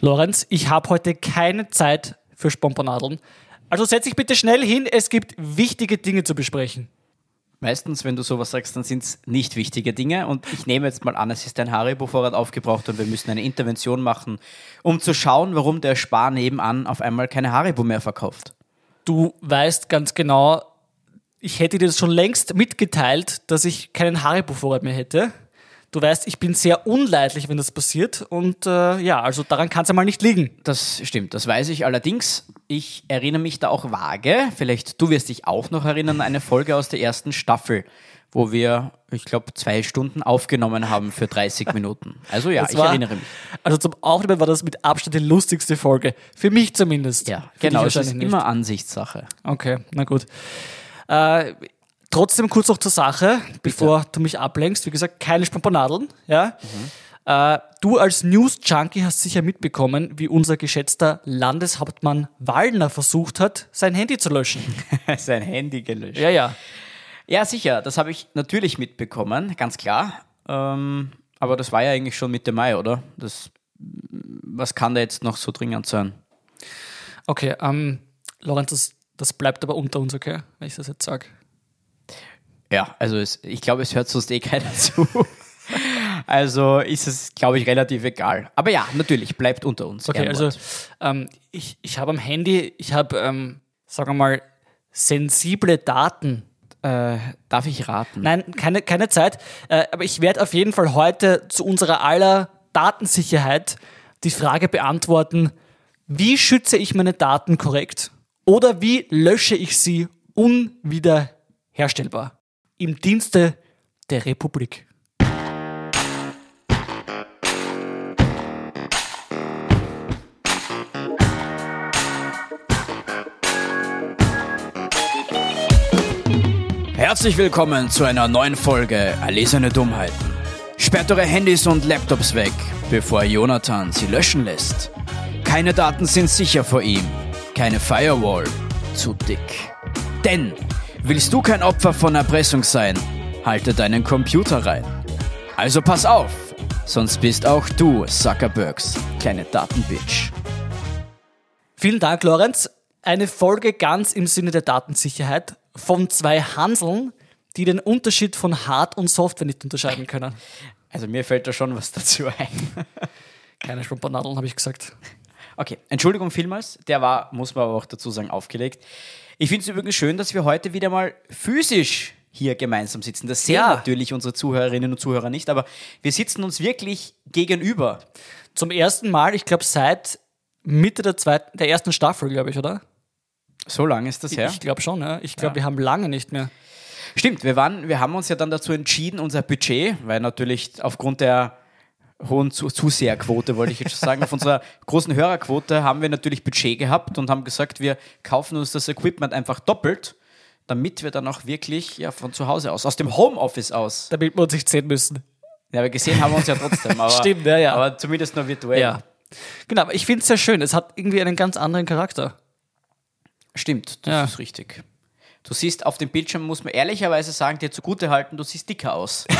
Lorenz, ich habe heute keine Zeit für Spompernadeln. Also setz dich bitte schnell hin, es gibt wichtige Dinge zu besprechen. Meistens, wenn du sowas sagst, dann sind es nicht wichtige Dinge. Und ich nehme jetzt mal an, es ist ein Haribo-Vorrat aufgebraucht und wir müssen eine Intervention machen, um zu schauen, warum der Spar nebenan auf einmal keine Haribo mehr verkauft. Du weißt ganz genau, ich hätte dir das schon längst mitgeteilt, dass ich keinen Haribo-Vorrat mehr hätte. Du weißt, ich bin sehr unleidlich, wenn das passiert. Und äh, ja, also daran kann es einmal nicht liegen. Das stimmt, das weiß ich allerdings. Ich erinnere mich da auch vage. Vielleicht du wirst dich auch noch erinnern, eine Folge aus der ersten Staffel, wo wir, ich glaube, zwei Stunden aufgenommen haben für 30 Minuten. Also ja, Das ich war- erinnere mich. Also zum Aufnehmen war das mit Abstand die lustigste Folge. Für mich zumindest. Ja, Für genau, es ist nicht. immer Ansichtssache. Okay, na gut. Äh, trotzdem kurz noch zur Sache, bevor du mich ablenkst. Wie gesagt, keine Spampernadeln. Ja? Äh, du als News-Junkie hast sicher mitbekommen, wie unser geschätzter Landeshauptmann Wallner versucht hat, sein Handy zu löschen. Sein Handy gelöscht. Ja, ja. Ja, sicher, das habe ich natürlich mitbekommen, ganz klar. Ähm, aber das war ja eigentlich schon Mitte Mai, oder? Das, was kann da jetzt noch so dringend sein? Okay, ähm, Lorenz, das, das bleibt aber unter uns, okay? Wenn ich das jetzt sage. Ja, also es, ich glaube, es hört sonst eh keiner zu. Also ist es, glaube ich, relativ egal. Aber ja, natürlich, bleibt unter uns. Okay, also ähm, ich, ich habe am Handy, ich habe, ähm, sagen wir mal, sensible Daten äh, darf ich raten? Nein, keine, keine Zeit. Äh, aber ich werde auf jeden Fall heute zu unserer aller Datensicherheit die Frage beantworten, wie schütze ich meine Daten korrekt oder wie lösche ich sie unwiederherstellbar im Dienste der Republik. Herzlich willkommen zu einer neuen Folge Erlesene Dummheiten. Sperrt eure Handys und Laptops weg, bevor Jonathan sie löschen lässt. Keine Daten sind sicher vor ihm. Keine Firewall. Zu dick. Denn willst du kein Opfer von Erpressung sein, halte deinen Computer rein. Also pass auf, sonst bist auch du Zuckerbergs kleine Datenbitch. Vielen Dank, Lorenz. Eine Folge ganz im Sinne der Datensicherheit von zwei Hanseln, die den Unterschied von Hard- und Software nicht unterscheiden können. Also mir fällt da schon was dazu ein. Keine Schwampanadeln, habe ich gesagt. Okay, Entschuldigung vielmals. Der war, muss man aber auch dazu sagen, aufgelegt. Ich finde es übrigens schön, dass wir heute wieder mal physisch hier gemeinsam sitzen. Das sehen Ja. natürlich unsere Zuhörerinnen und Zuhörer nicht, aber wir sitzen uns wirklich gegenüber. Zum ersten Mal, ich glaube, seit Mitte der zweiten, der ersten Staffel, glaube ich, oder? So lange ist das her. Ich glaube schon, ja. Ich glaube, Ja. wir haben lange nicht mehr. Stimmt, wir, waren, wir haben uns ja dann dazu entschieden, unser Budget, weil natürlich aufgrund der hohen Zu Zuseherquote, wollte ich jetzt schon sagen, auf unserer großen Hörerquote haben wir natürlich Budget gehabt und haben gesagt, wir kaufen uns das Equipment einfach doppelt, damit wir dann auch wirklich ja, von zu Hause aus, aus dem Homeoffice aus, Damit wir uns nicht sehen müssen. ja, aber gesehen haben wir uns ja trotzdem, aber, Stimmt, ja, ja. aber zumindest nur virtuell. Ja. Genau, aber ich finde es sehr schön. Es hat irgendwie einen ganz anderen Charakter. Stimmt, das Ja. ist richtig. Du siehst auf dem Bildschirm, muss man ehrlicherweise sagen, dir zugute halten, du siehst dicker aus.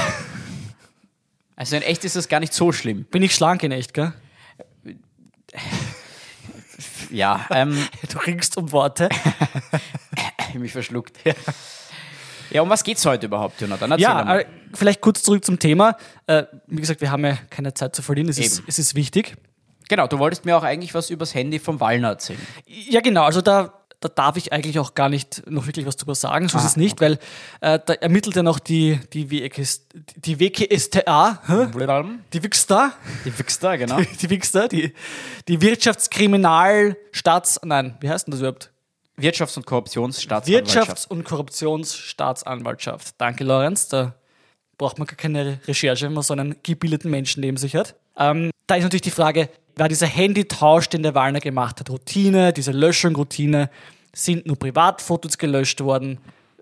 also in echt ist das gar nicht so schlimm. Bin ich schlank in echt, gell? Ja, ähm, Du ringst um Worte. mich verschluckt. Ja, um was geht's heute überhaupt, Jonathan? Erzähl ja, mal. äh, vielleicht kurz zurück zum Thema. Äh, wie gesagt, wir haben ja keine Zeit zu verlieren. Es, ist, es ist wichtig. Genau, du wolltest mir auch eigentlich was übers Handy vom Wallner erzählen. Ja, genau. Also da, da darf ich eigentlich auch gar nicht noch wirklich was drüber sagen. So ist Ah, es nicht, weil äh, da ermittelt ja noch die, die, WKS, die WKStA, hä? die WXTA, Die Wichster, genau. die WXTA, die, die Wirtschaftskriminalstaats... Nein, wie heißt denn das überhaupt? Wirtschafts- und Korruptionsstaatsanwaltschaft. Wirtschafts- und Korruptionsstaatsanwaltschaft. Danke, Lorenz. Da braucht man gar keine Recherche, wenn man so einen gebildeten Menschen neben sich hat. Ähm, da ist natürlich die Frage, war dieser Handytausch, den der Wallner gemacht hat, Routine, diese Löschung, Routine, sind nur Privatfotos gelöscht worden,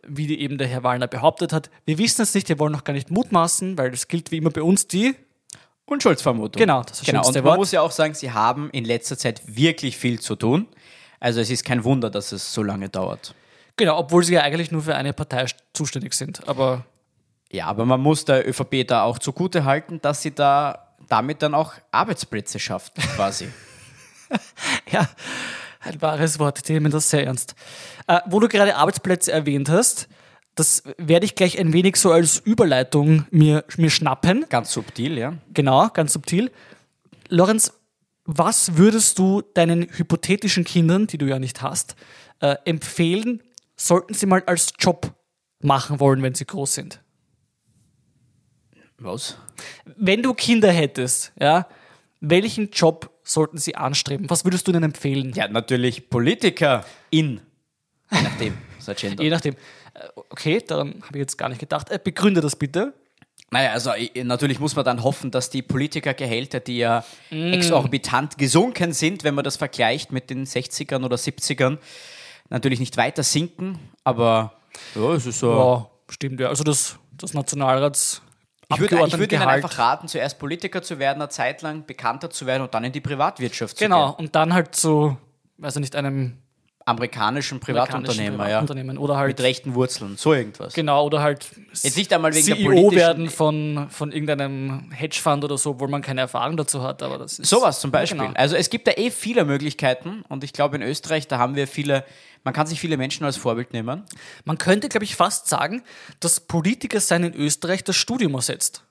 wie die eben der Herr Wallner behauptet hat. Wir wissen es nicht, wir wollen noch gar nicht mutmaßen, weil das gilt wie immer bei uns die. Unschuldsvermutung. Genau, das ist genau. Und man Wort. muss ja auch sagen, sie haben in letzter Zeit wirklich viel zu tun. Also es ist kein Wunder, dass es so lange dauert. Genau, obwohl sie ja eigentlich nur für eine Partei zuständig sind. Aber Ja, aber man muss der ÖVP da auch zugute halten, dass sie da damit dann auch Arbeitsplätze schafft, quasi. Ja, ein wahres Wort, die nehmen das sehr ernst. Äh, wo du gerade Arbeitsplätze erwähnt hast, das werde ich gleich ein wenig so als Überleitung mir, mir schnappen. Ganz subtil, ja. Genau, ganz subtil. Lorenz, was würdest du deinen hypothetischen Kindern, die du ja nicht hast, äh, empfehlen, sollten sie mal als Job machen wollen, wenn sie groß sind? Was? Wenn du Kinder hättest, ja, welchen Job sollten sie anstreben? Was würdest du ihnen empfehlen? Ja, natürlich Politiker in. Je nachdem. Je nachdem. Äh, Okay, daran habe ich jetzt gar nicht gedacht. Äh, Begründe das bitte. Naja, also äh, natürlich muss man dann hoffen, dass die Politikergehälter, die ja exorbitant gesunken sind, wenn man das vergleicht mit den 60ern oder 70ern, natürlich nicht weiter sinken. Aber ja, es ist so. Ja, stimmt ja. Also das, das Nationalrats. Ich würde, ich würde Ihnen einfach raten, zuerst Politiker zu werden, eine Zeit lang bekannter zu werden und dann in die Privatwirtschaft zu Genau, gehen. und dann halt zu, weiß ich nicht, einem Amerikanischen Privatunternehmer, ja. Privatunternehmen oder halt Mit rechten Wurzeln, so irgendwas. Genau, oder halt Jetzt nicht einmal wegen der CEO politischen- werden von, von irgendeinem Hedgefonds oder so, obwohl man keine Erfahrung dazu hat, aber das ist. Sowas zum Beispiel. Genau. Also es gibt da eh viele Möglichkeiten und ich glaube in Österreich, da haben wir viele, man kann sich viele Menschen als Vorbild nehmen. Man könnte, glaube ich, fast sagen, dass Politiker sein in Österreich das Studium ersetzt.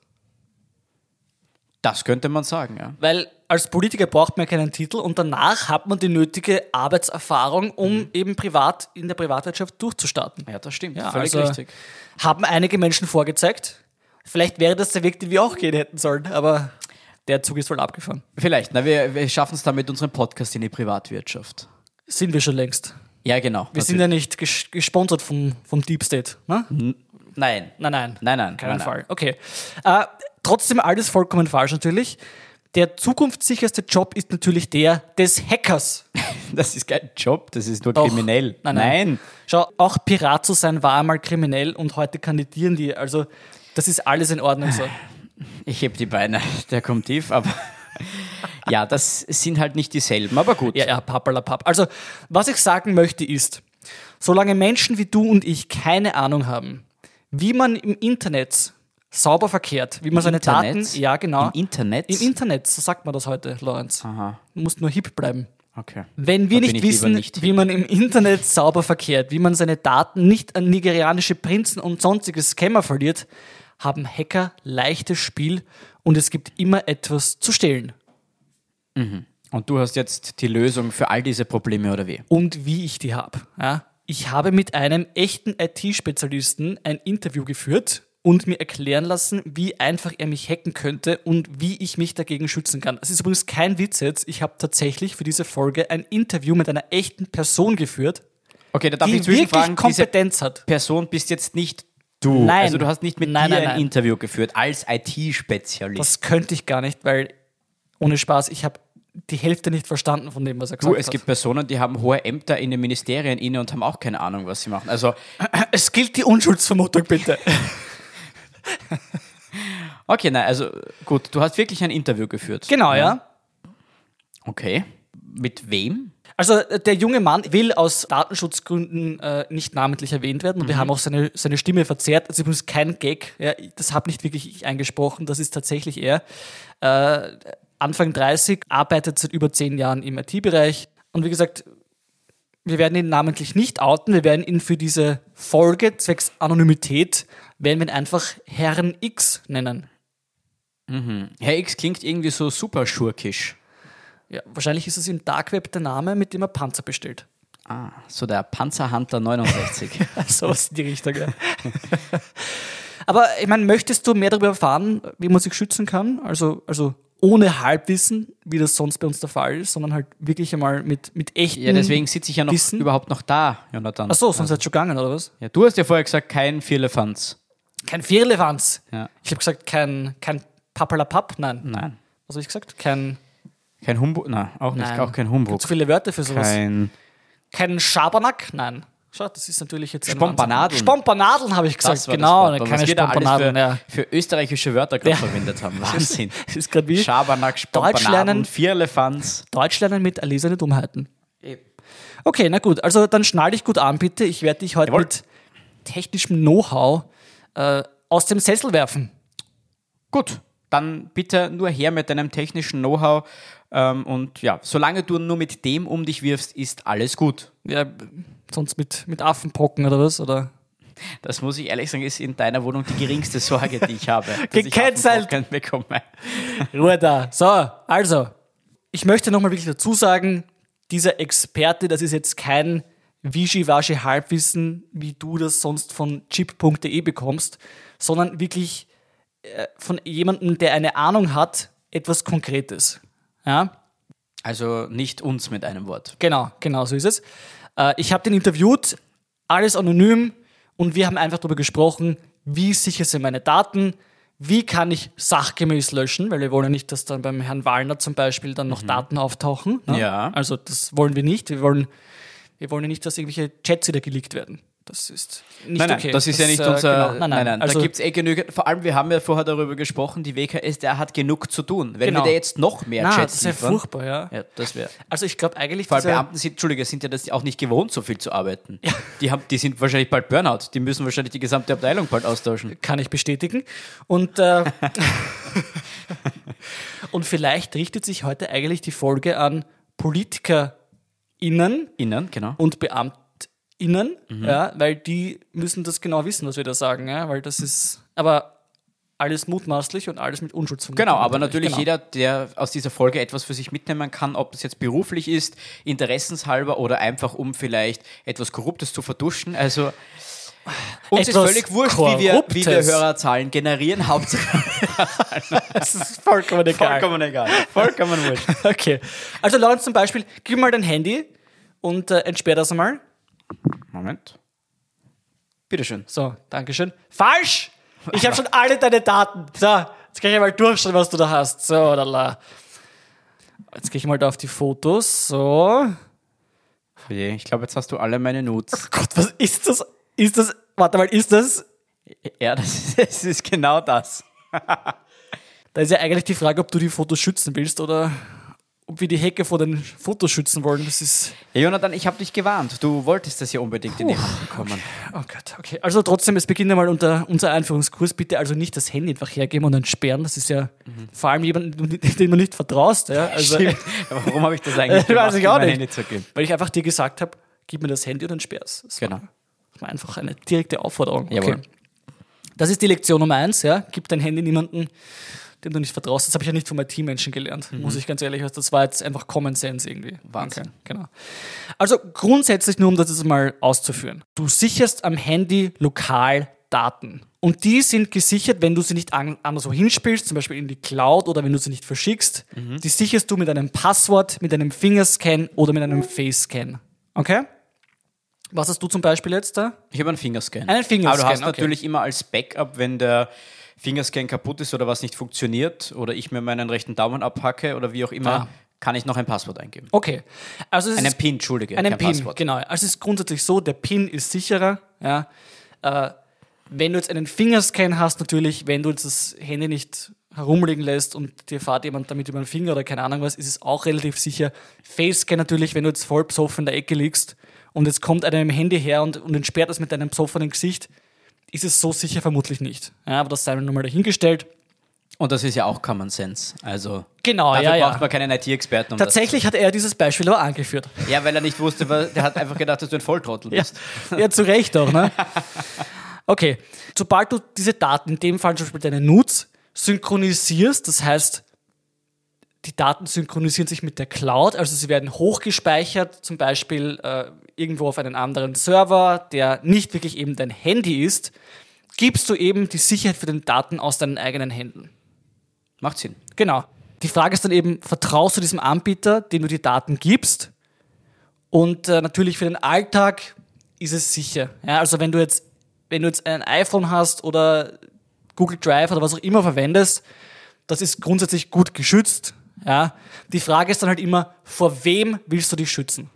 Das könnte man sagen, ja. Weil als Politiker braucht man keinen Titel und danach hat man die nötige Arbeitserfahrung, um Mhm. eben privat in der Privatwirtschaft durchzustarten. Ja, das stimmt. Ja, Völlig also richtig. Haben einige Menschen vorgezeigt. Vielleicht wäre das der Weg, den wir auch gehen hätten sollen, aber der Zug ist voll abgefahren. Vielleicht, na, wir, wir schaffen es dann mit unserem Podcast in die Privatwirtschaft. Sind wir schon längst. Ja, genau. Wir sind ja nicht ges gesponsert vom, vom Deep State. Ne? Nein. Nein, nein. Nein, nein. Keinen nein, Fall. Okay. Äh, trotzdem alles vollkommen falsch natürlich. Der zukunftssicherste Job ist natürlich der des Hackers. Nein. Das ist kein Job, das ist nur Doch. kriminell. Nein, nein. Schau, auch Pirat zu sein war einmal kriminell und heute kandidieren die. Also, das ist alles in Ordnung so. Ich heb die Beine, der kommt tief, aber ja, das sind halt nicht dieselben, aber gut. Ja, ja, pappalapapp. Also, was ich sagen möchte ist, solange Menschen wie du und ich keine Ahnung haben, wie man im Internet sauber verkehrt, wie man seine Internet? Daten, ja genau, Im Internet? im Internet, so sagt man das heute, Lorenz. Aha, Du musst nur hip bleiben. okay. Wenn wir Da nicht wissen, nicht wie man im Internet sauber verkehrt, wie man seine Daten nicht an nigerianische Prinzen und sonstige Scammer verliert, haben Hacker leichtes Spiel und es gibt immer etwas zu stehlen. Und du hast jetzt die Lösung für all diese Probleme oder wie? Und wie ich die habe. Ja? Ich habe mit einem echten IT-Spezialisten ein Interview geführt und mir erklären lassen, wie einfach er mich hacken könnte und wie ich mich dagegen schützen kann. Das ist übrigens kein Witz jetzt. Ich habe tatsächlich für diese Folge ein Interview mit einer echten Person geführt, Okay, da darf die ich wirklich Kompetenz hat. Person bist jetzt nicht du. Nein. Also du hast nicht mit Nein, dir nein, ein nein. Interview geführt als IT-Spezialist. Das könnte ich gar nicht, weil ohne Spaß, ich habe die Hälfte nicht verstanden von dem, was er Du, gesagt es hat. gibt Personen, die haben hohe Ämter in den Ministerien inne und haben auch keine Ahnung, was sie machen. Also, es gilt die Unschuldsvermutung, bitte. okay, nein, also gut, du hast wirklich ein Interview geführt. genau, ja. Okay. Mit wem? Also der junge Mann will aus Datenschutzgründen äh, nicht namentlich erwähnt werden und wir haben auch seine, seine Stimme verzerrt. Ist übrigens kein Gag, ja, das habe nicht wirklich ich eingesprochen, das ist tatsächlich er. Äh, Anfang 30, arbeitet seit über zehn Jahren im IT-Bereich und wie gesagt, wir werden ihn namentlich nicht outen, wir werden ihn für diese Folge zwecks Anonymität, werden wir ihn einfach Herrn X nennen. Herr X klingt irgendwie so super schurkisch. Ja, wahrscheinlich ist es im Dark Web der Name, mit dem er Panzer bestellt. Ah, so der Panzerhunter 69. Sowas in die Richtung, ja. Aber ich meine, möchtest du mehr darüber erfahren, wie man sich schützen kann? Also, also ohne Halbwissen, wie das sonst bei uns der Fall ist, sondern halt wirklich einmal mit, mit echten. ja, deswegen sitze ich ja noch Wissen? überhaupt noch da, Jonathan. Achso, sonst seid ihr schon gegangen, oder was? Ja, du hast ja vorher gesagt, kein Vierlefanz. Kein Vierlefanz. Ja. Ich habe gesagt, kein, kein Pappalapapp, nein. Nein. Was habe ich gesagt? Kein. Kein Humbug? Nein, auch nicht. Nein. Auch kein Humbug. Zu viele Wörter für sowas. Kein. Kein Schabernack? Nein. Schau, das ist natürlich jetzt. Spompanadeln. Spompanadeln habe ich gesagt, genau. das Wort. keine Spompanadeln, für, ja. für österreichische Wörter gerade Ja. verwendet haben. Wahnsinn. Das ist gerade wie Schabernack. Spompanadeln, Vierlefanz. Deutsch lernen mit erlesene Dummheiten. Okay, na gut. Also dann schnall dich gut an, bitte. Ich werde dich heute Jawohl. mit technischem Know-how äh, aus dem Sessel werfen. Gut, dann bitte nur her mit deinem technischen Know-how. Ähm, und ja, solange du nur mit dem um dich wirfst, ist alles gut. Ja, sonst mit, mit Affenpocken oder was? Oder? Das muss ich ehrlich sagen, ist in deiner Wohnung die geringste Sorge, die ich habe. ich Gecancelt! Bekomme. Ruhe da. So, also, ich möchte nochmal wirklich dazu sagen, dieser Experte, das ist jetzt kein Wischiwaschi-Halbwissen, wie du das sonst von chip.de bekommst, sondern wirklich äh, von jemandem, der eine Ahnung hat, etwas Konkretes. Ja, Also nicht uns mit einem Wort. genau, genau so ist es. Äh, ich habe den interviewt, alles anonym und wir haben einfach darüber gesprochen, wie sicher sind meine Daten, wie kann ich sachgemäß löschen, weil wir wollen ja nicht, dass dann beim Herrn Wallner zum Beispiel dann noch Daten auftauchen. Ne? Ja. Also das wollen wir nicht. Wir wollen, wir wollen ja nicht, dass irgendwelche Chats wieder geleakt werden. Das ist nicht Nein, nein, okay. das ist ja nicht äh, unser. genau. Nein, nein, da Also, gibt es eh genügend. Vor allem, wir haben ja vorher darüber gesprochen, die WKS, der hat genug zu tun. Wenn Genau. wir da jetzt noch mehr na, Chats das ist ja furchtbar, ja. Ja, das wäre. Also ich glaube eigentlich, Vor allem Beamten sind, Entschuldige, sind ja das auch nicht gewohnt, so viel zu arbeiten. Die, haben, die sind wahrscheinlich bald Burnout. Die müssen wahrscheinlich die gesamte Abteilung bald austauschen. kann ich bestätigen. Und, äh, und vielleicht richtet sich heute eigentlich die Folge an PolitikerInnen Innen, genau. und BeamtInnen, Mhm. ja, weil die müssen das genau wissen, was wir da sagen, ja, weil das ist, aber alles mutmaßlich und alles mit Unschuldsvermutung. Genau, aber natürlich genau. jeder, der aus dieser Folge etwas für sich mitnehmen kann, ob das jetzt beruflich ist, interessenshalber oder einfach um vielleicht etwas Korruptes zu verduschen. Also uns Etwas ist völlig wurscht, wie wir, wie wir. Hörerzahlen generieren. Hauptsache Das ist vollkommen egal. vollkommen egal. Vollkommen wurscht. Okay. Also Lorenz zum Beispiel, gib mal dein Handy und äh, entsperr das einmal. Moment. Bitteschön. So, Dankeschön. Falsch! Ich habe schon alle deine Daten. So, jetzt kann ich mal durchschauen, was du da hast. So, lala. Jetzt gehe ich mal da auf die Fotos. So. Oje, Ich glaube, jetzt hast du alle meine Notes. Gott, was ist das? Ist das. Warte mal, ist das. Ja, das ist, das ist genau das. Da ist ja eigentlich die Frage, ob du die Fotos schützen willst oder ob wir die Hecke vor den Fotos schützen wollen. Das ist. Ja, Jonathan, ich habe dich gewarnt. Du wolltest das ja unbedingt in die Hand bekommen. Oh Gott, okay. Also trotzdem, es beginnt einmal unter unser Einführungskurs. Bitte also nicht das Handy einfach hergeben und entsperren. Das ist ja vor allem jemand, den du nicht vertraust. Ja? Also, Stimmt. Warum habe ich das eigentlich Weiß ich auch nicht. Weil ich einfach dir gesagt habe, gib mir das Handy und entsperr's. Das Genau. das war einfach eine direkte Aufforderung. Jawohl. Das ist die Lektion Nummer eins, ja. Gib dein Handy niemandem, dem du nicht vertraust. Das habe ich ja nicht von meinen Teammenschen gelernt, muss ich ganz ehrlich sagen. Das war jetzt einfach Common Sense irgendwie. Mhm. Wahnsinn. Okay, genau. Also grundsätzlich nur, um das jetzt mal auszuführen. Du sicherst am Handy lokal Daten. Und die sind gesichert, wenn du sie nicht an, anderswo hinspielst, zum Beispiel in die Cloud oder wenn du sie nicht verschickst. Mhm. Die sicherst du mit einem Passwort, mit einem Fingerscan oder mit einem Face-Scan. Okay? Was hast du zum Beispiel jetzt da? Ich habe einen Fingerscan. Einen Fingerscan, Aber du hast okay. natürlich immer als Backup, wenn der Fingerscan kaputt ist oder was nicht funktioniert oder ich mir meinen rechten Daumen abhacke oder wie auch immer, Ah. kann ich noch ein Passwort eingeben. Okay. Also es Einen ist PIN, Entschuldige, einen PIN, Passwort. genau. Also es ist grundsätzlich so, der PIN ist sicherer. Ja. Äh, wenn du jetzt einen Fingerscan hast, natürlich, wenn du jetzt das Handy nicht herumlegen lässt und dir fährt jemand damit über den Finger oder keine Ahnung was, ist es auch relativ sicher. Facescan natürlich, wenn du jetzt voll besoffen in der Ecke liegst und jetzt kommt einer im Handy her und, und entsperrt das mit deinem besoffenen Gesicht, ist es so sicher vermutlich nicht. Ja, aber das sei nur mal dahingestellt. Und das ist ja auch Common Sense. Also Genau, dafür ja, ja. braucht man keinen IT-Experten. Um Tatsächlich hat er dieses Beispiel auch angeführt. Ja, weil er nicht wusste, weil der hat einfach gedacht, dass du ein Volltrottel Ja, bist. ja zu Recht auch, ne? Okay, sobald du diese Daten, in dem Fall zum Beispiel deine Nudes, synchronisierst, das heißt, die Daten synchronisieren sich mit der Cloud, also sie werden hochgespeichert, zum Beispiel äh, irgendwo auf einen anderen Server, der nicht wirklich eben dein Handy ist, gibst du eben die Sicherheit für den Daten aus deinen eigenen Händen. Macht Sinn. Genau. Die Frage ist dann eben, vertraust du diesem Anbieter, dem du die Daten gibst? Und äh, natürlich für den Alltag ist es sicher. Ja, also wenn du jetzt, wenn du jetzt ein iPhone hast oder Google Drive oder was auch immer verwendest, das ist grundsätzlich gut geschützt. Ja. Die Frage ist dann halt immer, vor wem willst du dich schützen?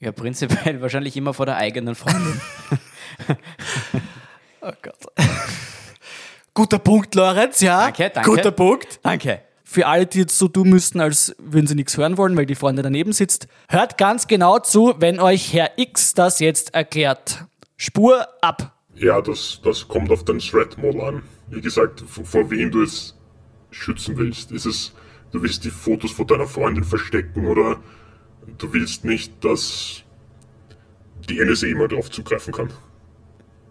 Ja, prinzipiell wahrscheinlich immer vor der eigenen Freundin. Oh Gott. Guter Punkt, Lorenz, ja. Danke, danke. Guter Punkt. Danke. für alle, die jetzt so tun müssten, als würden sie nichts hören wollen, weil die Freundin daneben sitzt, hört ganz genau zu, wenn euch Herr X das jetzt erklärt. Spur ab. Ja, das, das kommt auf den Threat Model an. Wie gesagt, vor wem du es schützen willst. Ist es du willst die Fotos von deiner Freundin verstecken oder du willst nicht, dass die NSA mal drauf zugreifen kann.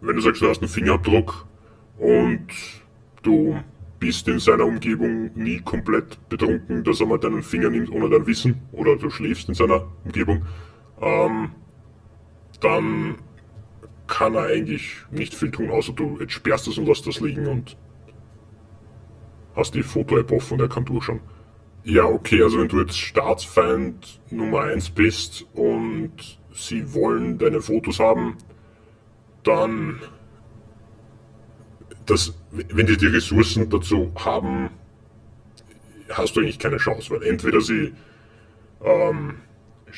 Wenn du sagst, du hast einen Fingerabdruck und du bist in seiner Umgebung nie komplett betrunken, dass er mal deinen Finger nimmt ohne dein Wissen oder du schläfst in seiner Umgebung, ähm, dann kann er eigentlich nicht viel tun, außer du entsperrst es und lässt das liegen und hast die Foto-App offen und er kann durchschauen. Ja, okay, also wenn du jetzt Staatsfeind Nummer 1 bist und sie wollen deine Fotos haben, dann, das, wenn die die Ressourcen dazu haben, hast du eigentlich keine Chance, weil entweder sie, ähm,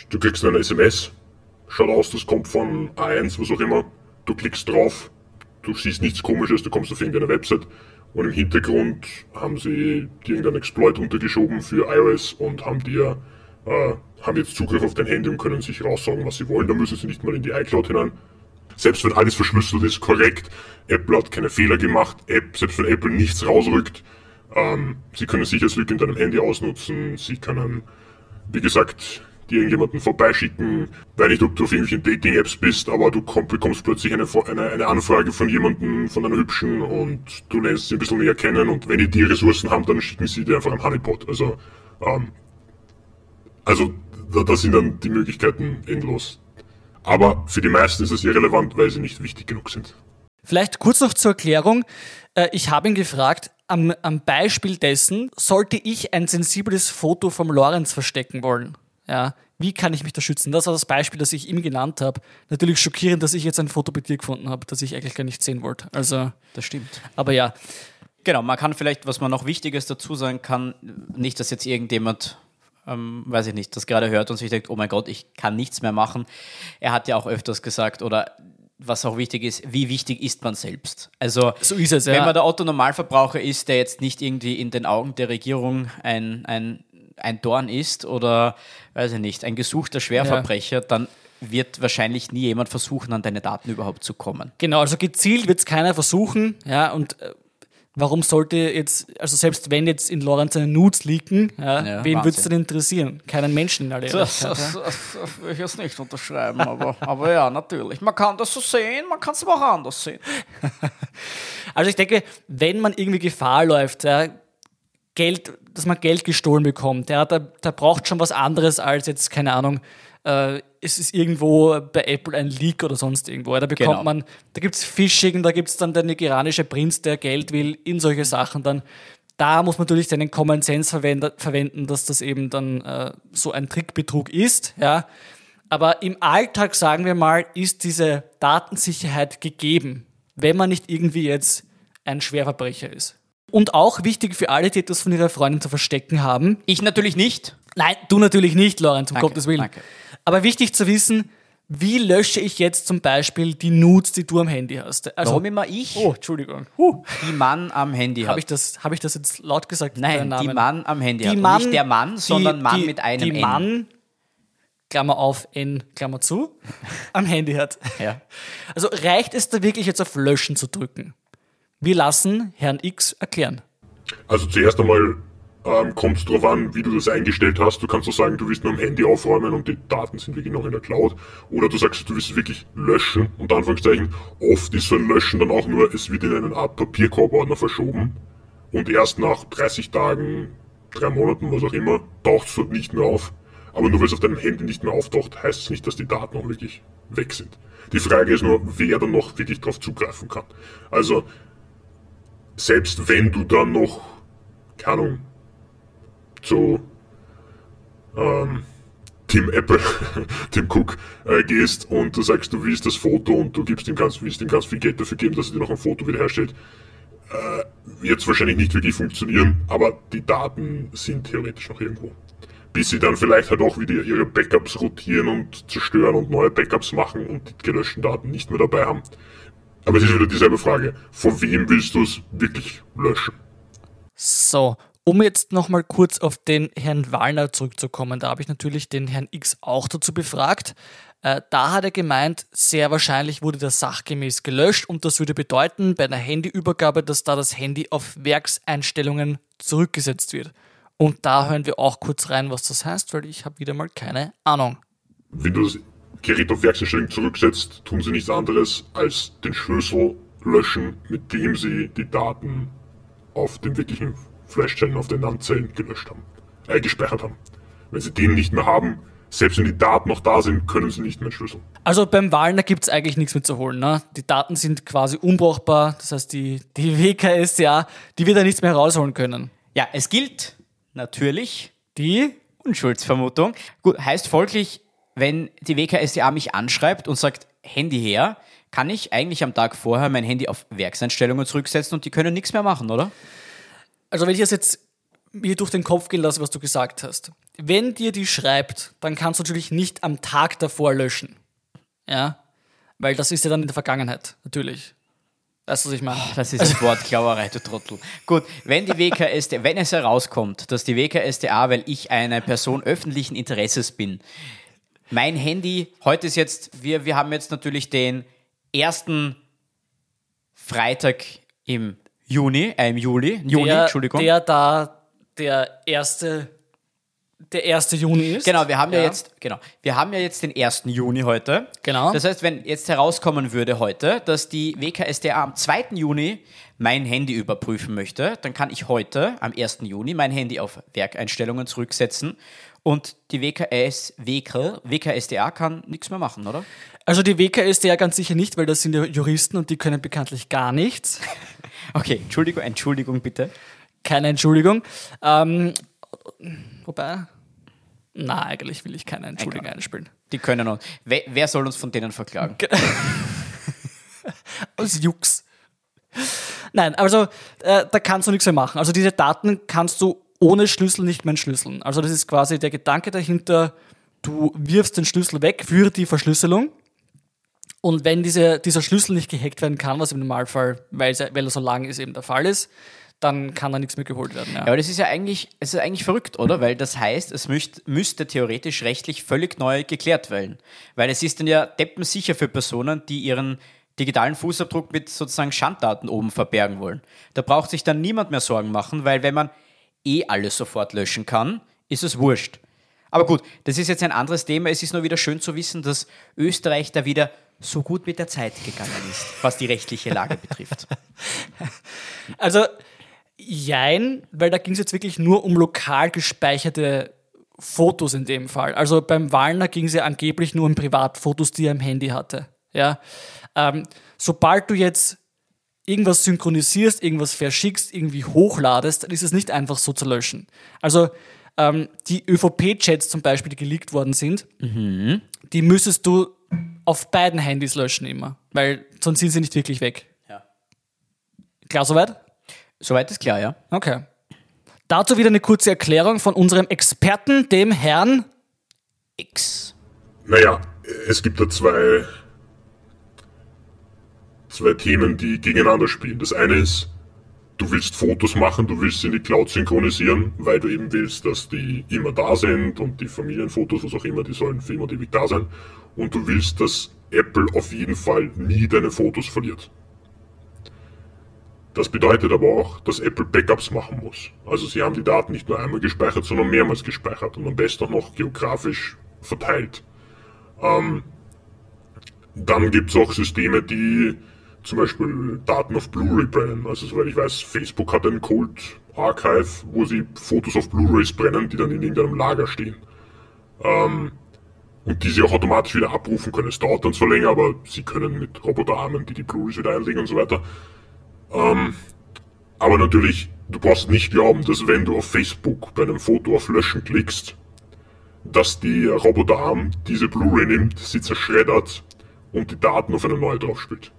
du kriegst eine SMS, schaut aus, das kommt von A1, was auch immer, du klickst drauf, du siehst nichts komisches, du kommst auf irgendeine Website und im Hintergrund haben sie dir irgendeinen Exploit untergeschoben für iOS und haben dir äh, haben jetzt Zugriff auf dein Handy und können sich raussagen, was sie wollen. Da müssen sie nicht mal in die iCloud hinein. Selbst wenn alles verschlüsselt ist, korrekt, Apple hat keine Fehler gemacht, App, selbst wenn Apple nichts rausrückt, ähm, sie können Sicherheitslücke in deinem Handy ausnutzen, sie können, wie gesagt, irgendjemanden vorbeischicken. Weiß nicht, ob du auf irgendwelchen Dating-Apps bist, aber du komm, bekommst plötzlich eine, eine, eine Anfrage von jemandem, von einer Hübschen und du lernst sie ein bisschen näher kennen und wenn die die Ressourcen haben, dann schicken sie dir einfach einen Honeypot. Also, ähm, also da, da sind dann die Möglichkeiten endlos. Aber für die meisten ist es irrelevant, weil sie nicht wichtig genug sind. Vielleicht kurz noch zur Erklärung. Äh, ich habe ihn gefragt, am, am Beispiel dessen, sollte ich ein sensibles Foto vom Lorenz verstecken wollen? Ja, wie kann ich mich da schützen? Das war das Beispiel, das ich ihm genannt habe. Natürlich schockierend, dass ich jetzt ein Foto bei dir gefunden habe, das ich eigentlich gar nicht sehen wollte. Also, das stimmt. Aber ja. Genau, man kann vielleicht, was man noch Wichtiges dazu sagen kann, nicht, dass jetzt irgendjemand ähm, weiß ich nicht, das gerade hört und sich denkt, oh mein Gott, ich kann nichts mehr machen. Er hat ja auch öfters gesagt, oder was auch wichtig ist, wie wichtig ist man selbst? Also, so es, ja. wenn man der Otto-Normalverbraucher ist, der jetzt nicht irgendwie in den Augen der Regierung ein, ein, ein Dorn ist oder, weiß ich nicht, ein gesuchter Schwerverbrecher, ja. dann wird wahrscheinlich nie jemand versuchen, an deine Daten überhaupt zu kommen. Genau, also gezielt wird es keiner versuchen, ja, und äh, warum sollte jetzt, also selbst wenn jetzt in Lorenz seine Nudes liegen, ja, ja, wen würde es denn interessieren? Keinen Menschen in aller das, das, das, das will ich jetzt nicht unterschreiben, aber, aber ja, natürlich. Man kann das so sehen, man kann es aber auch anders sehen. also ich denke, wenn man irgendwie Gefahr läuft, ja, Geld, dass man Geld gestohlen bekommt, ja, da, da braucht schon was anderes als jetzt, keine Ahnung, äh, es ist irgendwo bei Apple ein Leak oder sonst irgendwo. Da bekommt genau. man, da gibt es Phishing, da gibt es dann der nigerianische Prinz, der Geld will, in solche Sachen dann. Da muss man natürlich seinen Common Sense verwenden, dass das eben dann äh, so ein Trickbetrug ist. Ja. Aber im Alltag, sagen wir mal, ist diese Datensicherheit gegeben, wenn man nicht irgendwie jetzt ein Schwerverbrecher ist. Und auch wichtig für alle, die etwas von ihrer Freundin zu verstecken haben. Ich natürlich nicht. Nein, du natürlich nicht, Lorenz, um danke, Gottes Willen. Danke. Aber wichtig zu wissen, wie lösche ich jetzt zum Beispiel die Nudes, die du am Handy hast? Also, Warum immer ich? Oh, Entschuldigung. Huh. Die Mann am Handy hat. Habe ich, das, hab ich das jetzt laut gesagt? Nein, die Mann am Handy die hat. Mann, nicht der Mann, sondern die, Mann die, mit einem Die N. Mann, Klammer auf, N, Klammer zu, am Handy hat. Ja. Also reicht es da wirklich jetzt auf Löschen zu drücken? Wir lassen Herrn X erklären. Also zuerst einmal ähm, kommt es darauf an, wie du das eingestellt hast. Du kannst auch sagen, du willst nur am Handy aufräumen und die Daten sind wirklich noch in der Cloud. Oder du sagst, du willst wirklich löschen, unter Anführungszeichen. Oft ist so ein Löschen dann auch nur, es wird in einen Art Papierkorbordner verschoben. Und erst nach 30 Tagen, drei Monaten, was auch immer, taucht es dort nicht mehr auf. Aber nur weil es auf deinem Handy nicht mehr auftaucht, heißt es nicht, dass die Daten auch wirklich weg sind. Die Frage ist nur, wer dann noch wirklich darauf zugreifen kann. Also, selbst wenn du dann noch, keine Ahnung, zu ähm, Tim Apple, Tim Cook äh, gehst und du sagst, du willst das Foto und du gibst ihm ganz, willst ihm ganz viel Geld dafür geben, dass er dir noch ein Foto wiederherstellt, äh, wird es wahrscheinlich nicht wirklich funktionieren, aber die Daten sind theoretisch noch irgendwo. Bis sie dann vielleicht halt auch wieder ihre Backups rotieren und zerstören und neue Backups machen und die gelöschten Daten nicht mehr dabei haben. Aber es ist wieder dieselbe Frage. Von wem willst du es wirklich löschen? So, um jetzt nochmal kurz auf den Herrn Wallner zurückzukommen, da habe ich natürlich den Herrn X auch dazu befragt. Äh, da hat er gemeint, sehr wahrscheinlich wurde das sachgemäß gelöscht und das würde bedeuten, bei einer Handyübergabe, dass da das Handy auf Werkseinstellungen zurückgesetzt wird. Und da hören wir auch kurz rein, was das heißt, weil ich habe wieder mal keine Ahnung. Das Gerät auf Werkseinstellung zurücksetzt, tun sie nichts anderes als den Schlüssel löschen, mit dem sie die Daten auf den wirklichen Flashzellen, auf den NAND-Zellen gelöscht haben, äh, gespeichert haben. Wenn sie den nicht mehr haben, selbst wenn die Daten noch da sind, können sie nicht mehr entschlüsseln. Also beim Wahlen, gibt es eigentlich nichts mehr zu holen. Ne? Die Daten sind quasi unbrauchbar. Das heißt, die, die WKSDA, die wird da nichts mehr rausholen können. Ja, es gilt natürlich Die? Unschuldsvermutung. Gut, heißt folglich, wenn die WKSDA mich anschreibt und sagt, Handy her, kann ich eigentlich am Tag vorher mein Handy auf Werkseinstellungen zurücksetzen und die können nichts mehr machen, oder? Also wenn ich das jetzt mir durch den Kopf gehen lasse, was du gesagt hast. Wenn dir die schreibt, dann kannst du natürlich nicht am Tag davor löschen. Ja? Weil das ist ja dann in der Vergangenheit, natürlich. Weißt du, was ich meine? Das ist Wortklauerei, du Trottel. Gut, wenn die WKSDA, wenn es herauskommt, dass die WKSDA, weil ich eine Person öffentlichen Interesses bin, mein Handy, heute ist jetzt, wir, wir haben jetzt natürlich den ersten Freitag im Juni, äh, im Juli, Juni, der, Entschuldigung. Der da der erste, der erste Juni ist. Genau, wir haben ja. Ja. jetzt, genau, wir haben ja jetzt den 1. Juni heute. Genau. Das heißt, wenn jetzt herauskommen würde heute, dass die WKSDA am 2. Juni mein Handy überprüfen möchte, dann kann ich heute, am 1. Juni, mein Handy auf Werkeinstellungen zurücksetzen und die WKS, WK, WKSDA kann nichts mehr machen, oder? Also die WKSDA ganz sicher nicht, weil das sind ja Juristen und die können bekanntlich gar nichts. Okay, Entschuldigung, Entschuldigung bitte. Keine Entschuldigung. Ähm, wobei, na, eigentlich will ich keine Entschuldigung Egal. einspielen. Die können uns. Wer, wer soll uns von denen verklagen? Aus Jux. Nein, also äh, da kannst du nichts mehr machen. Also diese Daten kannst du ohne Schlüssel nicht mehr entschlüsseln. Also das ist quasi der Gedanke dahinter, du wirfst den Schlüssel weg für die Verschlüsselung. Und wenn diese, dieser Schlüssel nicht gehackt werden kann, was im Normalfall, weil, er- weil er so lang ist, eben der Fall ist, dann kann da nichts mehr geholt werden. Ja. Ja, aber das ist ja eigentlich, es ist eigentlich verrückt, oder? Weil das heißt, es müsst, müsste theoretisch rechtlich völlig neu geklärt werden. Weil es ist dann ja deppensicher für Personen, die ihren digitalen Fußabdruck mit sozusagen Schanddaten oben verbergen wollen. Da braucht sich dann niemand mehr Sorgen machen, weil wenn man eh alles sofort löschen kann, ist es wurscht. Aber gut, das ist jetzt ein anderes Thema. Es ist nur wieder schön zu wissen, dass Österreich da wieder so gut mit der Zeit gegangen ist, was die rechtliche Lage betrifft. Also, jein, weil da ging es jetzt wirklich nur um lokal gespeicherte Fotos in dem Fall. Also beim Wallner ging es ja angeblich nur um Privatfotos, die er im Handy hatte. Ja? Ähm, sobald du jetzt irgendwas synchronisierst, irgendwas verschickst, irgendwie hochladest, dann ist es nicht einfach so zu löschen. Also ähm, die ÖVP-Chats zum Beispiel, die geleakt worden sind, die müsstest du auf beiden Handys löschen immer, weil sonst sind sie nicht wirklich weg. Ja. Klar soweit? Soweit ist klar, ja? Okay. Dazu wieder eine kurze Erklärung von unserem Experten, dem Herrn. X. Naja, es gibt da zwei, zwei Themen, die gegeneinander spielen. Das eine ist, du willst Fotos machen, du willst sie in die Cloud synchronisieren, weil du eben willst, dass die immer da sind und die Familienfotos, was auch immer, die sollen für immer und ewig da sein. Und du willst, dass Apple auf jeden Fall nie deine Fotos verliert. Das bedeutet aber auch, dass Apple Backups machen muss. Also sie haben die Daten nicht nur einmal gespeichert, sondern mehrmals gespeichert und am besten auch noch geografisch verteilt. Ähm, dann gibt es auch Systeme, die zum Beispiel Daten auf Blu-ray brennen. Also soweit ich weiß, Facebook hat ein Cold Archive, wo sie Fotos auf Blu-rays brennen, die dann in irgendeinem Lager stehen. Ähm, und die sie auch automatisch wieder abrufen können. Es dauert dann zwar länger, aber sie können mit Roboterarmen, die die Blu-rays wieder einlegen und so weiter. Ähm, aber natürlich, du brauchst nicht glauben, dass wenn du auf Facebook bei einem Foto auf Löschen klickst, dass die Roboterarm diese Blu-ray nimmt, sie zerschreddert und die Daten auf eine neue draufspielt.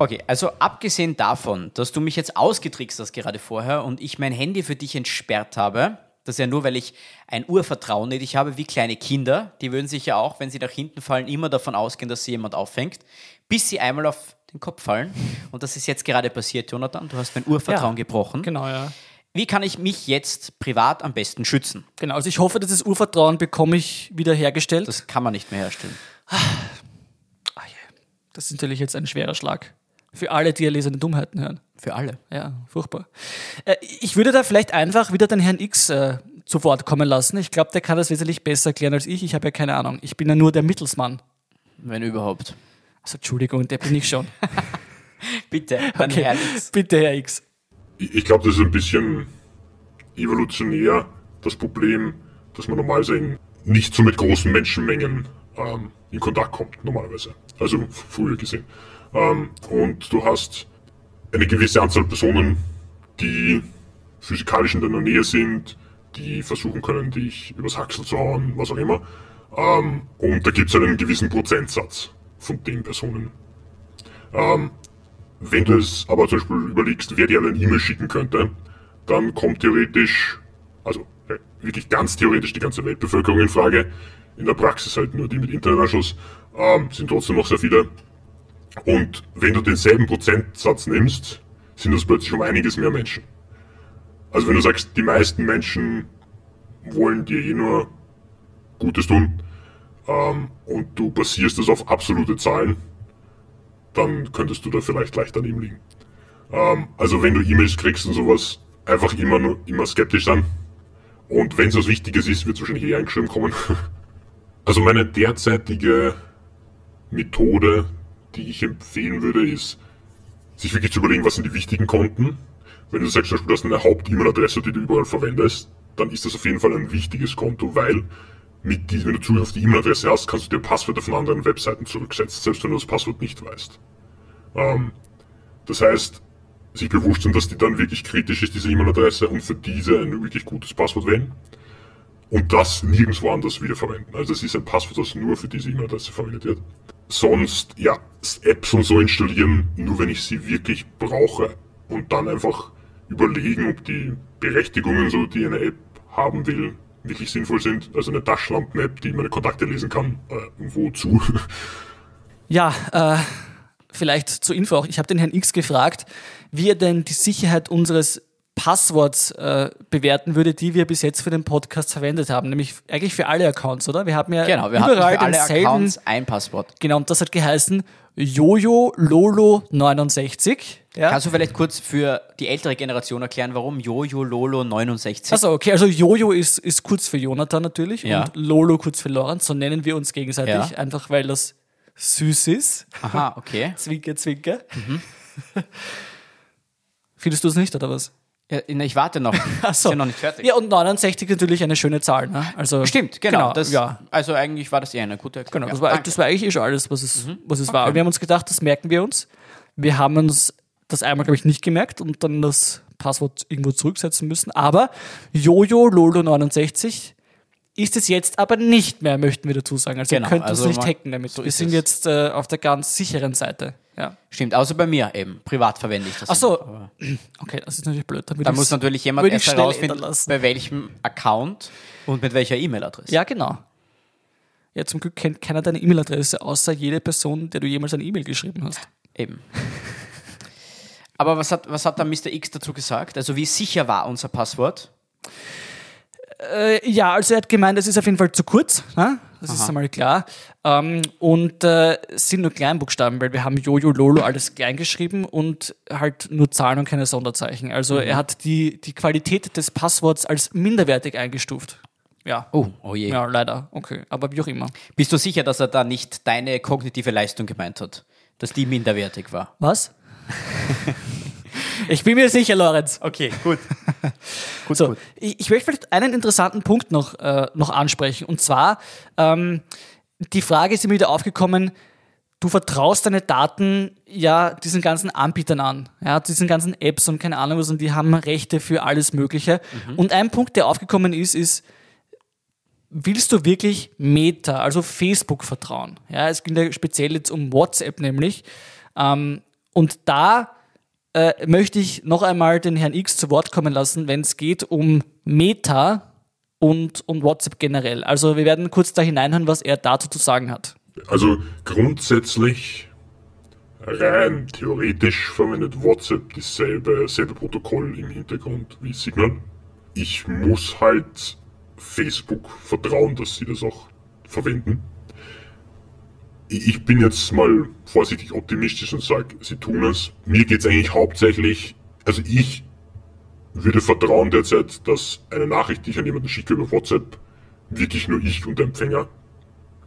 Okay, also abgesehen davon, dass du mich jetzt ausgetrickst hast gerade vorher und ich mein Handy für dich entsperrt habe, das ist ja nur, weil ich ein Urvertrauen in dich habe, wie kleine Kinder, die würden sich ja auch, wenn sie nach hinten fallen, immer davon ausgehen, dass sie jemand auffängt, bis sie einmal auf den Kopf fallen. Und das ist jetzt gerade passiert, Jonathan. Du hast mein Urvertrauen Ja, gebrochen. Genau, ja. Wie kann ich mich jetzt privat am besten schützen? Genau, also ich hoffe, dass das Urvertrauen bekomme ich wieder hergestellt. Das kann man nicht mehr herstellen. Das ist natürlich jetzt ein schwerer Schlag. Für alle, die erlesene Dummheiten hören. Für alle. Ja, furchtbar. Äh, ich würde da vielleicht einfach wieder den Herrn X äh, zu Wort kommen lassen. Ich glaube, der kann das wesentlich besser erklären als ich. Ich habe ja keine Ahnung. Ich bin ja nur der Mittelsmann. Wenn überhaupt. Also Entschuldigung, der bin ich schon. Bitte, dann Okay, Herr X. Bitte, Herr X. Ich, ich glaube, das ist ein bisschen evolutionär das Problem, dass man normalerweise nicht so mit großen Menschenmengen ähm, in Kontakt kommt, normalerweise. Also früher gesehen. Ähm, und du hast eine gewisse Anzahl Personen, die physikalisch in deiner Nähe sind, die versuchen können, dich übers Haxel zu hauen, was auch immer. Ähm, und da gibt es einen gewissen Prozentsatz von den Personen. Ähm, wenn du es aber zum Beispiel überlegst, wer dir eine E-Mail schicken könnte, dann kommt theoretisch, also äh, wirklich ganz theoretisch die ganze Weltbevölkerung in Frage. In der Praxis halt nur die mit Internetanschluss, ähm, sind trotzdem noch sehr viele. Und wenn du denselben Prozentsatz nimmst, sind das plötzlich um einiges mehr Menschen. Also wenn du sagst, die meisten Menschen wollen dir eh nur Gutes tun ähm, und du basierst das auf absolute Zahlen, dann könntest du da vielleicht leicht daneben liegen. Ähm, also wenn du E-Mails kriegst und sowas, einfach immer nur immer skeptisch sein. Und wenn es was Wichtiges ist, wird es wahrscheinlich eh eingeschrieben kommen. also meine derzeitige Methode, die ich empfehlen würde, ist, sich wirklich zu überlegen, was sind die wichtigen Konten. Wenn du sagst, zum Beispiel, du hast eine Haupt-E-Mail-Adresse, die du überall verwendest, dann ist das auf jeden Fall ein wichtiges Konto, weil mit diesem, wenn du Zugriff auf die E-Mail-Adresse hast, kannst du dir Passwörter von anderen Webseiten zurücksetzen, selbst wenn du das Passwort nicht weißt. Ähm, das heißt, sich bewusst sind, dass die dann wirklich kritisch ist, diese E-Mail-Adresse, und für diese ein wirklich gutes Passwort wählen. Und das nirgendwo anders wieder verwenden. Also es ist ein Passwort, das nur für diese E-Mail-Adresse verwendet wird. Sonst, ja, Apps und so installieren, nur wenn ich sie wirklich brauche. Und dann einfach überlegen, ob die Berechtigungen, so die eine App haben will, wirklich sinnvoll sind. Also eine Taschenlampen-App, die meine Kontakte lesen kann, äh, wozu? Ja, äh, vielleicht zur Info auch. Ich habe den Herrn X gefragt, wie er denn die Sicherheit unseres Passworts äh, bewerten würde, die wir bis jetzt für den Podcast verwendet haben. Nämlich eigentlich für alle Accounts, oder? Wir haben ja Genau, wir überall für alle. Accounts ein Passwort. Genau, und das hat geheißen Jojo Lolo 69. Ja? Kannst du vielleicht kurz für die ältere Generation erklären, warum Jojo Lolo 69? Also okay, also Jojo ist, ist kurz für Jonathan natürlich Ja. und Lolo kurz für Lorenz. So nennen wir uns gegenseitig, Ja. einfach weil das süß ist. Aha, okay. Zwinker, zwinker. Mhm. Findest du es nicht, oder was? Ja, na, ich warte noch. Ach so. Ist ja noch nicht fertig. Ja, und 69 natürlich eine schöne Zahl. Ne? Also, Stimmt, genau. das, ja, Also eigentlich war das eher eine gute genau. Erklärung. Das Ja, war, das war eigentlich eh schon alles, was es, was es war. Okay. Und wir haben uns gedacht, das merken wir uns. Wir haben uns das einmal, glaube ich, nicht gemerkt und dann das Passwort irgendwo zurücksetzen müssen. Aber Jojo Lolo 69 ist es jetzt aber nicht mehr, möchten wir dazu sagen. Also Genau, ihr könnt also uns nicht hacken damit. so wir sind es. jetzt äh, auf der ganz sicheren Seite. Ja. Stimmt, außer bei mir eben. Privat verwende ich das. Ach so. Aber Okay, das ist natürlich blöd. Da muss natürlich jemand erst herausfinden, bei welchem Account und mit welcher E-Mail-Adresse. Ja, genau. Ja, zum Glück kennt keiner deine E-Mail-Adresse, außer jede Person, der du jemals eine E-Mail geschrieben hast. Eben. Aber was hat, was hat da Mr. X dazu gesagt? Also wie sicher war unser Passwort? Äh, ja, also er hat gemeint, es ist auf jeden Fall zu kurz. Ne? Das ist einmal klar. Ähm, und äh, es sind nur Kleinbuchstaben, weil wir haben Jojo Lolo alles klein geschrieben und halt nur Zahlen und keine Sonderzeichen. Also er hat die, die Qualität des Passworts als minderwertig eingestuft. Ja. Oh, oh je. Ja, leider. Okay, aber wie auch immer. Bist du sicher, dass er da nicht deine kognitive Leistung gemeint hat? Dass die minderwertig war? Was? ich bin mir sicher, Lorenz. Okay, gut. gut, So, ich, ich möchte vielleicht einen interessanten Punkt noch, äh, noch ansprechen. Und zwar, ähm, die Frage ist immer wieder aufgekommen, du vertraust deine Daten ja diesen ganzen Anbietern an, ja, diesen ganzen Apps und keine Ahnung was, und die haben Rechte für alles Mögliche. Und ein Punkt, der aufgekommen ist, ist, willst du wirklich Meta, also Facebook vertrauen? Ja, es ging ja speziell jetzt um WhatsApp nämlich. Ähm, und da äh, möchte ich noch einmal den Herrn X zu Wort kommen lassen, wenn es geht um Meta und um WhatsApp generell. Also wir werden kurz da hineinhören, was er dazu zu sagen hat. Also grundsätzlich, rein theoretisch verwendet WhatsApp dasselbe, selbe Protokoll im Hintergrund wie Signal. Ich muss halt Facebook vertrauen, dass sie das auch verwenden. Ich bin jetzt mal vorsichtig optimistisch und sage, sie tun es. Mir geht's eigentlich hauptsächlich, also ich würde vertrauen derzeit, dass eine Nachricht, die ich an jemanden schicke über WhatsApp, wirklich nur ich und der Empfänger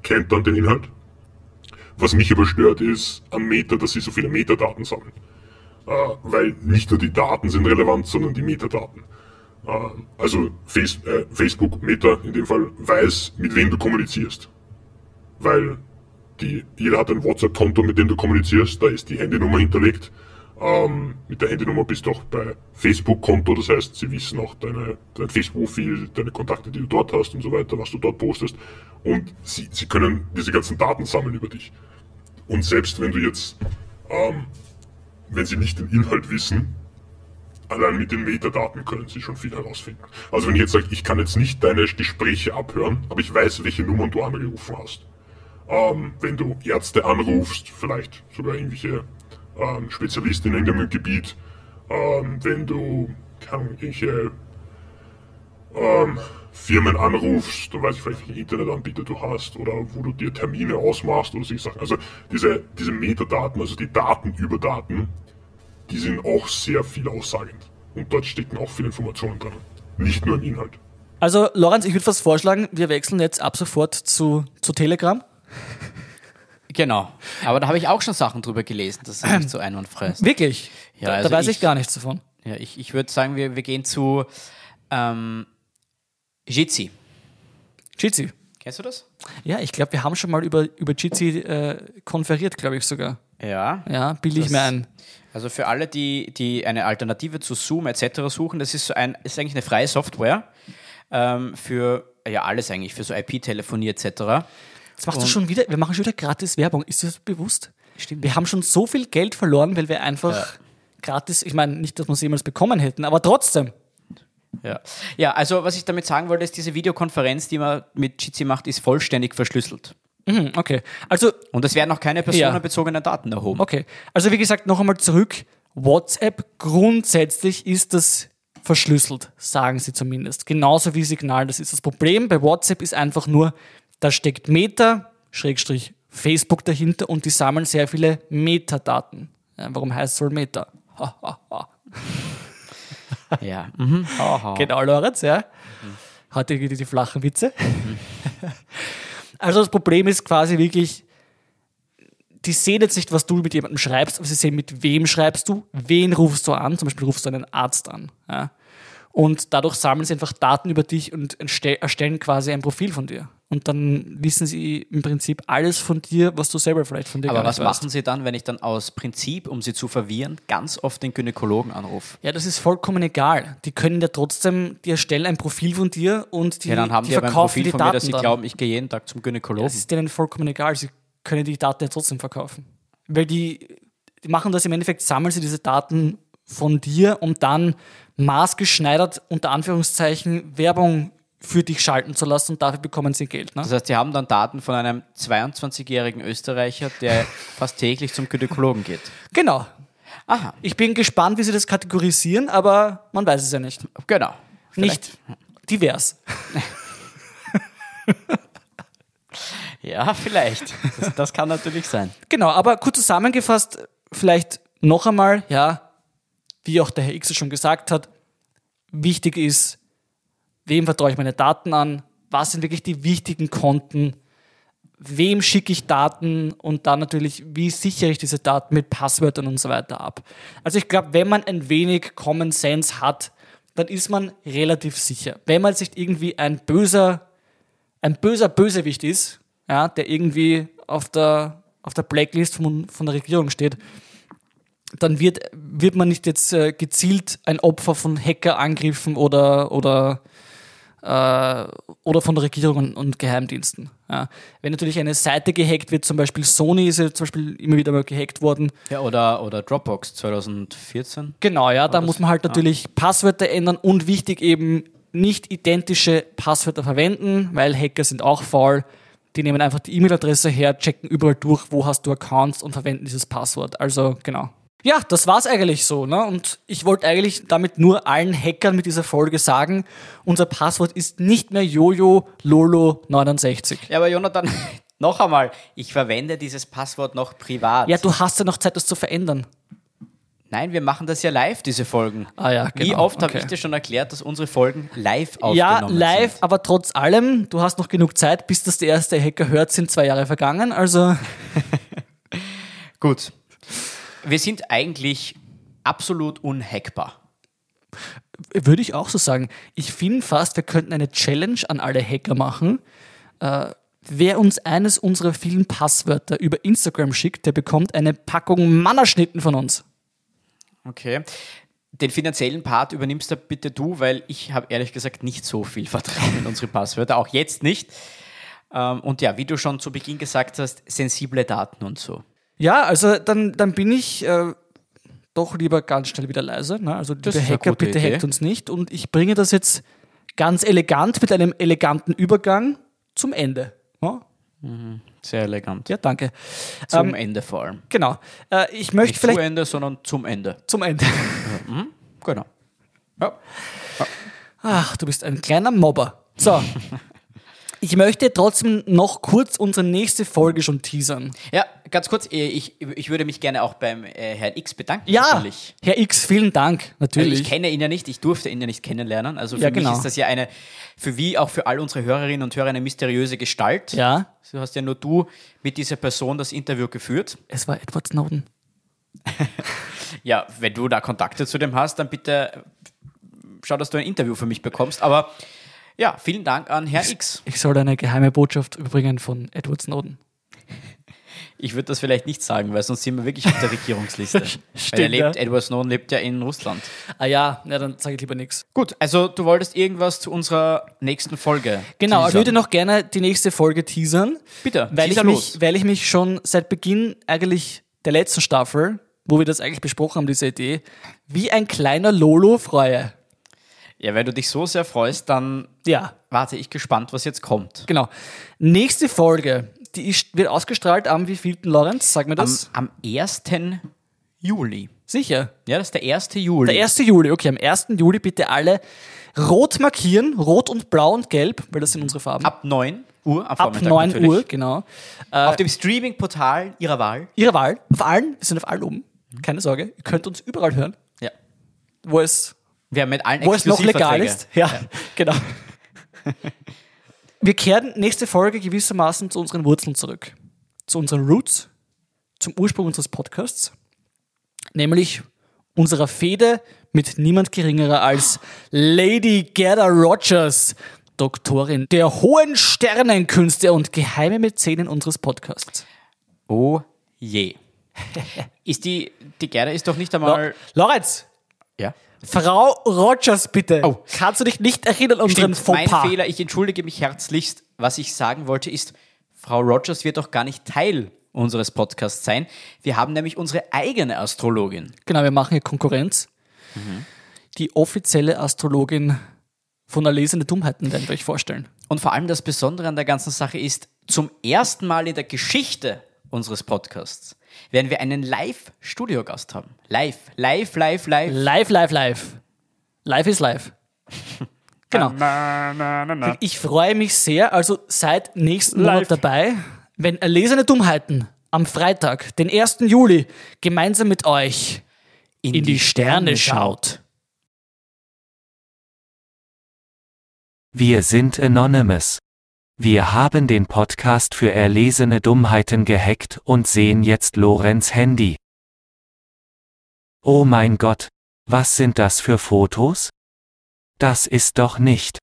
kennt dann den Inhalt. Was mich aber stört, ist am Meta, dass sie so viele Metadaten sammeln. Äh, weil nicht nur die Daten sind relevant, sondern die Metadaten. Äh, also Face, äh, Facebook, Meta in dem Fall, weiß, mit wem du kommunizierst. Weil die, jeder hat ein WhatsApp-Konto, mit dem du kommunizierst, da ist die Handynummer hinterlegt. Ähm, mit der Handynummer bist du auch bei Facebook-Konto, das heißt, sie wissen auch deine, dein Facebook-Profil, deine Kontakte, die du dort hast und so weiter, was du dort postest. Und sie, sie können diese ganzen Daten sammeln über dich. Und selbst wenn du jetzt, ähm, wenn sie nicht den Inhalt wissen, allein mit den Metadaten können sie schon viel herausfinden. Also wenn ich jetzt sage, ich kann jetzt nicht deine Gespräche abhören, aber ich weiß, welche Nummern du angerufen hast. Ähm, wenn du Ärzte anrufst, vielleicht sogar irgendwelche ähm, Spezialisten in irgendeinem Gebiet, ähm, wenn du kann, irgendwelche ähm, Firmen anrufst, dann weiß ich vielleicht, welchen Internetanbieter du hast oder wo du dir Termine ausmachst oder solche Sachen. Also diese, diese Metadaten, also die Daten über Daten, die sind auch sehr viel aussagend. Und dort stecken auch viele Informationen drin. Nicht nur im Inhalt. Also, Lorenz, ich würde fast vorschlagen, wir wechseln jetzt ab sofort zu, zu Telegram. Genau. Aber da habe ich auch schon Sachen drüber gelesen, dass es nicht so einwandfrei ist. Wirklich? Ja, da, also da weiß ich, ich- gar nichts davon. Ja, ich, ich würde sagen, wir, wir gehen zu ähm, Jitsi. Jitsi. Kennst du das? Ja, ich glaube, wir haben schon mal über, über Jitsi äh, konferiert, glaube ich sogar. Ja. Ja, bilde ich mir ein. Also für alle, die, die eine Alternative zu Zoom etc. suchen, das ist so ein, ist eigentlich eine freie Software ähm, für ja alles eigentlich, für so IP-Telefonie etc. Jetzt machst du schon wieder, wir machen schon wieder gratis Werbung. Ist dir das bewusst? Stimmt. Wir haben schon so viel Geld verloren, weil wir einfach Ja. gratis, ich meine, nicht, dass wir es jemals bekommen hätten, aber trotzdem. Ja. ja, also was ich damit sagen wollte, ist, diese Videokonferenz, die man mit Jitsi macht, ist vollständig verschlüsselt. Mhm, okay. Also, Und es werden auch keine personenbezogenen Daten erhoben. okay. Also, wie gesagt, noch einmal zurück. WhatsApp grundsätzlich ist das verschlüsselt, sagen sie zumindest. Genauso wie Signal. Das ist das Problem. Bei WhatsApp ist einfach nur, da steckt Meta, Schrägstrich Facebook dahinter und die sammeln sehr viele Metadaten. Ja, warum heißt es wohl Meta? Ha, ha, ha. Ja. Mhm. Genau, Lorenz, ja. Hatte wieder die flachen Witze. also das Problem ist quasi wirklich, die sehen jetzt nicht, was du mit jemandem schreibst, aber sie sehen, mit wem schreibst du, wen rufst du an, zum Beispiel rufst du einen Arzt an. Ja. Und dadurch sammeln sie einfach Daten über dich und erstellen quasi ein Profil von dir. Und dann wissen sie im Prinzip alles von dir, was du selber vielleicht von dir Aber was machen Sie dann, wenn ich dann aus Prinzip, um Sie zu verwirren, ganz oft den Gynäkologen anrufe? Ja, das ist vollkommen egal. Die können ja trotzdem, die erstellen ein Profil von dir und die, Ja, dann haben die die aber ein verkaufen Profil die von Daten mir, dass Sie dann. glauben, ich gehe jeden Tag zum Gynäkologen. Das ist denen vollkommen egal. Sie können die Daten ja trotzdem verkaufen. Weil die, die machen das im Endeffekt, sammeln sie diese Daten von dir, um dann maßgeschneidert unter Anführungszeichen Werbung für dich schalten zu lassen und dafür bekommen sie Geld. Ne? Das heißt, Sie haben dann Daten von einem 22-jährigen Österreicher, der fast täglich zum Gynäkologen geht. Genau. Aha, Ich bin gespannt, wie sie das kategorisieren, aber man weiß es ja nicht. genau. Nicht divers. Ja, vielleicht. Das, das kann natürlich sein. Genau, aber kurz zusammengefasst, vielleicht noch einmal, ja, wie auch der Herr X schon gesagt hat, wichtig ist, wem vertraue ich meine Daten an, was sind wirklich die wichtigen Konten, wem schicke ich Daten und dann natürlich, wie sichere ich diese Daten mit Passwörtern und so weiter ab. Also ich glaube, wenn man ein wenig Common Sense hat, dann ist man relativ sicher. Wenn man sich irgendwie ein böser, ein böser Bösewicht ist, ja, der irgendwie auf der, auf der Blacklist von, von der Regierung steht, dann wird, wird man nicht jetzt äh, gezielt ein Opfer von Hackerangriffen oder, oder, äh, oder von der Regierung und, und Geheimdiensten. Ja. Wenn natürlich eine Seite gehackt wird, zum Beispiel Sony ist ja zum Beispiel immer wieder mal gehackt worden, Ja, oder, oder Dropbox 2014. Genau, ja, da muss man halt natürlich Passwörter ändern und wichtig eben nicht identische Passwörter verwenden, weil Hacker sind auch faul. Die nehmen einfach die E-Mail-Adresse her, checken überall durch, wo hast du Accounts und verwenden dieses Passwort. Also genau. Ja, das war's eigentlich so, ne? Und ich wollte eigentlich damit nur allen Hackern mit dieser Folge sagen, unser Passwort ist nicht mehr Jojo Lolo 69. Ja, aber Jonathan, Noch einmal, ich verwende dieses Passwort noch privat. Ja, du hast ja noch Zeit, das zu verändern. Nein, wir machen das ja live, diese Folgen. Ah ja, Wie genau, oft habe okay. ich dir schon erklärt, dass unsere Folgen live aufgenommen Ja, live, sind? aber trotz allem, du hast noch genug Zeit, bis das der erste Hacker hört, sind zwei Jahre vergangen. Also, Gut. Wir sind eigentlich absolut unhackbar. würde ich auch so sagen. Ich finde fast, wir könnten eine Challenge an alle Hacker machen. Äh, wer uns eines unserer vielen Passwörter über Instagram schickt, der bekommt eine Packung Mannerschnitten von uns. Okay. Den finanziellen Part übernimmst da bitte du, weil ich habe ehrlich gesagt nicht so viel Vertrauen in unsere Passwörter, auch jetzt nicht. Ähm, Und ja, wie du schon zu Beginn gesagt hast, sensible Daten und so. Ja, also dann, dann bin ich äh, doch lieber ganz schnell wieder leise. Ne? Also eine Hacker, bitte Idee. hackt uns nicht. Und ich bringe das jetzt ganz elegant mit einem eleganten Übergang zum Ende. Ja, Sehr elegant. ja danke. Zum Ähm, Ende vor allem. Genau. Äh, ich möchte Nicht vielleicht zu Ende, sondern zum Ende. zum Ende. Genau. Ja. Ach, du bist ein kleiner Mobber. So. Ich möchte trotzdem noch kurz unsere nächste Folge schon teasern. ja, ganz kurz, äh, ich, ich würde mich gerne auch beim äh, Herrn X bedanken. Ja, natürlich. Herr X, vielen Dank. Also Natürlich. ich kenne ihn ja nicht, ich durfte ihn ja nicht kennenlernen. Also für Ja, mich genau. ist das ja eine, für wie auch für all unsere Hörerinnen und Hörer eine mysteriöse Gestalt. ja, So hast ja nur du mit dieser Person das Interview geführt. es war Edward Snowden. Ja, wenn du da Kontakte zu dem hast, dann bitte schau, dass du ein Interview für mich bekommst. Aber ja, vielen Dank an Herr X. Ich soll eine geheime Botschaft überbringen von Edward Snowden. Ich würde das vielleicht nicht sagen, weil sonst sind wir wirklich auf der Regierungsliste. weil er Stimmt, lebt, ja. Edward Snowden lebt ja in Russland. Ah ja, na, dann sage ich lieber nichts. Gut, also du wolltest irgendwas zu unserer nächsten Folge. Genau, ich teasern. würde noch gerne die nächste Folge teasern. Bitte, weil ich, teaser los. mich, weil ich mich schon seit Beginn eigentlich der letzten Staffel, wo wir das eigentlich besprochen haben, diese Idee, wie ein kleiner Lolo freue. Ja, wenn du dich so sehr freust, dann Ja, warte ich gespannt, was jetzt kommt. genau. Nächste Folge, die ist, wird ausgestrahlt am wievielten, Lorenz? Sag mir Am, das. am 1. Juli. Sicher. Ja, das ist der 1. Juli. Der 1. Juli, okay, am 1. Juli bitte alle rot markieren, rot und blau und gelb, weil das sind unsere Farben. Ab 9 Uhr am Ab Vormittag 9 natürlich. Uhr, genau. Auf dem Streaming-Portal Ihrer Wahl. Ihre Wahl, auf allen, wir sind auf allen oben. Keine Sorge, ihr könnt uns überall hören, Ja. wo es, Wir haben mit allen wo es noch legal ist. Ja, genau. Wir kehren nächste Folge gewissermaßen zu unseren Wurzeln zurück. Zu unseren Roots, zum Ursprung unseres Podcasts, nämlich unserer Fehde mit niemand geringerer als Lady Gerda Rogers, Doktorin der hohen Sternenkünste und geheime Mäzenin unseres Podcasts. Oh je. ist die, die Gerda ist doch nicht einmal. Lorenz, Ja. Frau Rogers, bitte. Oh. Kannst du dich nicht erinnern an unseren Stimmt, mein Fauxpas? Fehler, ich entschuldige mich herzlichst. Was ich sagen wollte ist, Frau Rogers wird doch gar nicht Teil unseres Podcasts sein. Wir haben nämlich unsere eigene Astrologin. Genau, wir machen hier Konkurrenz. Die offizielle Astrologin von Erlesene Dummheiten werden wir euch vorstellen. Und vor allem das Besondere an der ganzen Sache ist, zum ersten Mal in der Geschichte unseres Podcasts werden wir einen Live-Studiogast haben. Live, live, live, live. Live, live, live. Live is live. Genau. Ich freue mich sehr, also seid nächsten Monat dabei, wenn Erlesene Dummheiten am Freitag, den 1. Juli, gemeinsam mit euch in die Sterne schaut. Wir sind Anonymous. Wir haben den Podcast für erlesene Dummheiten gehackt und sehen jetzt Lorenz Handy. Oh mein Gott, was sind das für Fotos? Das ist doch nicht.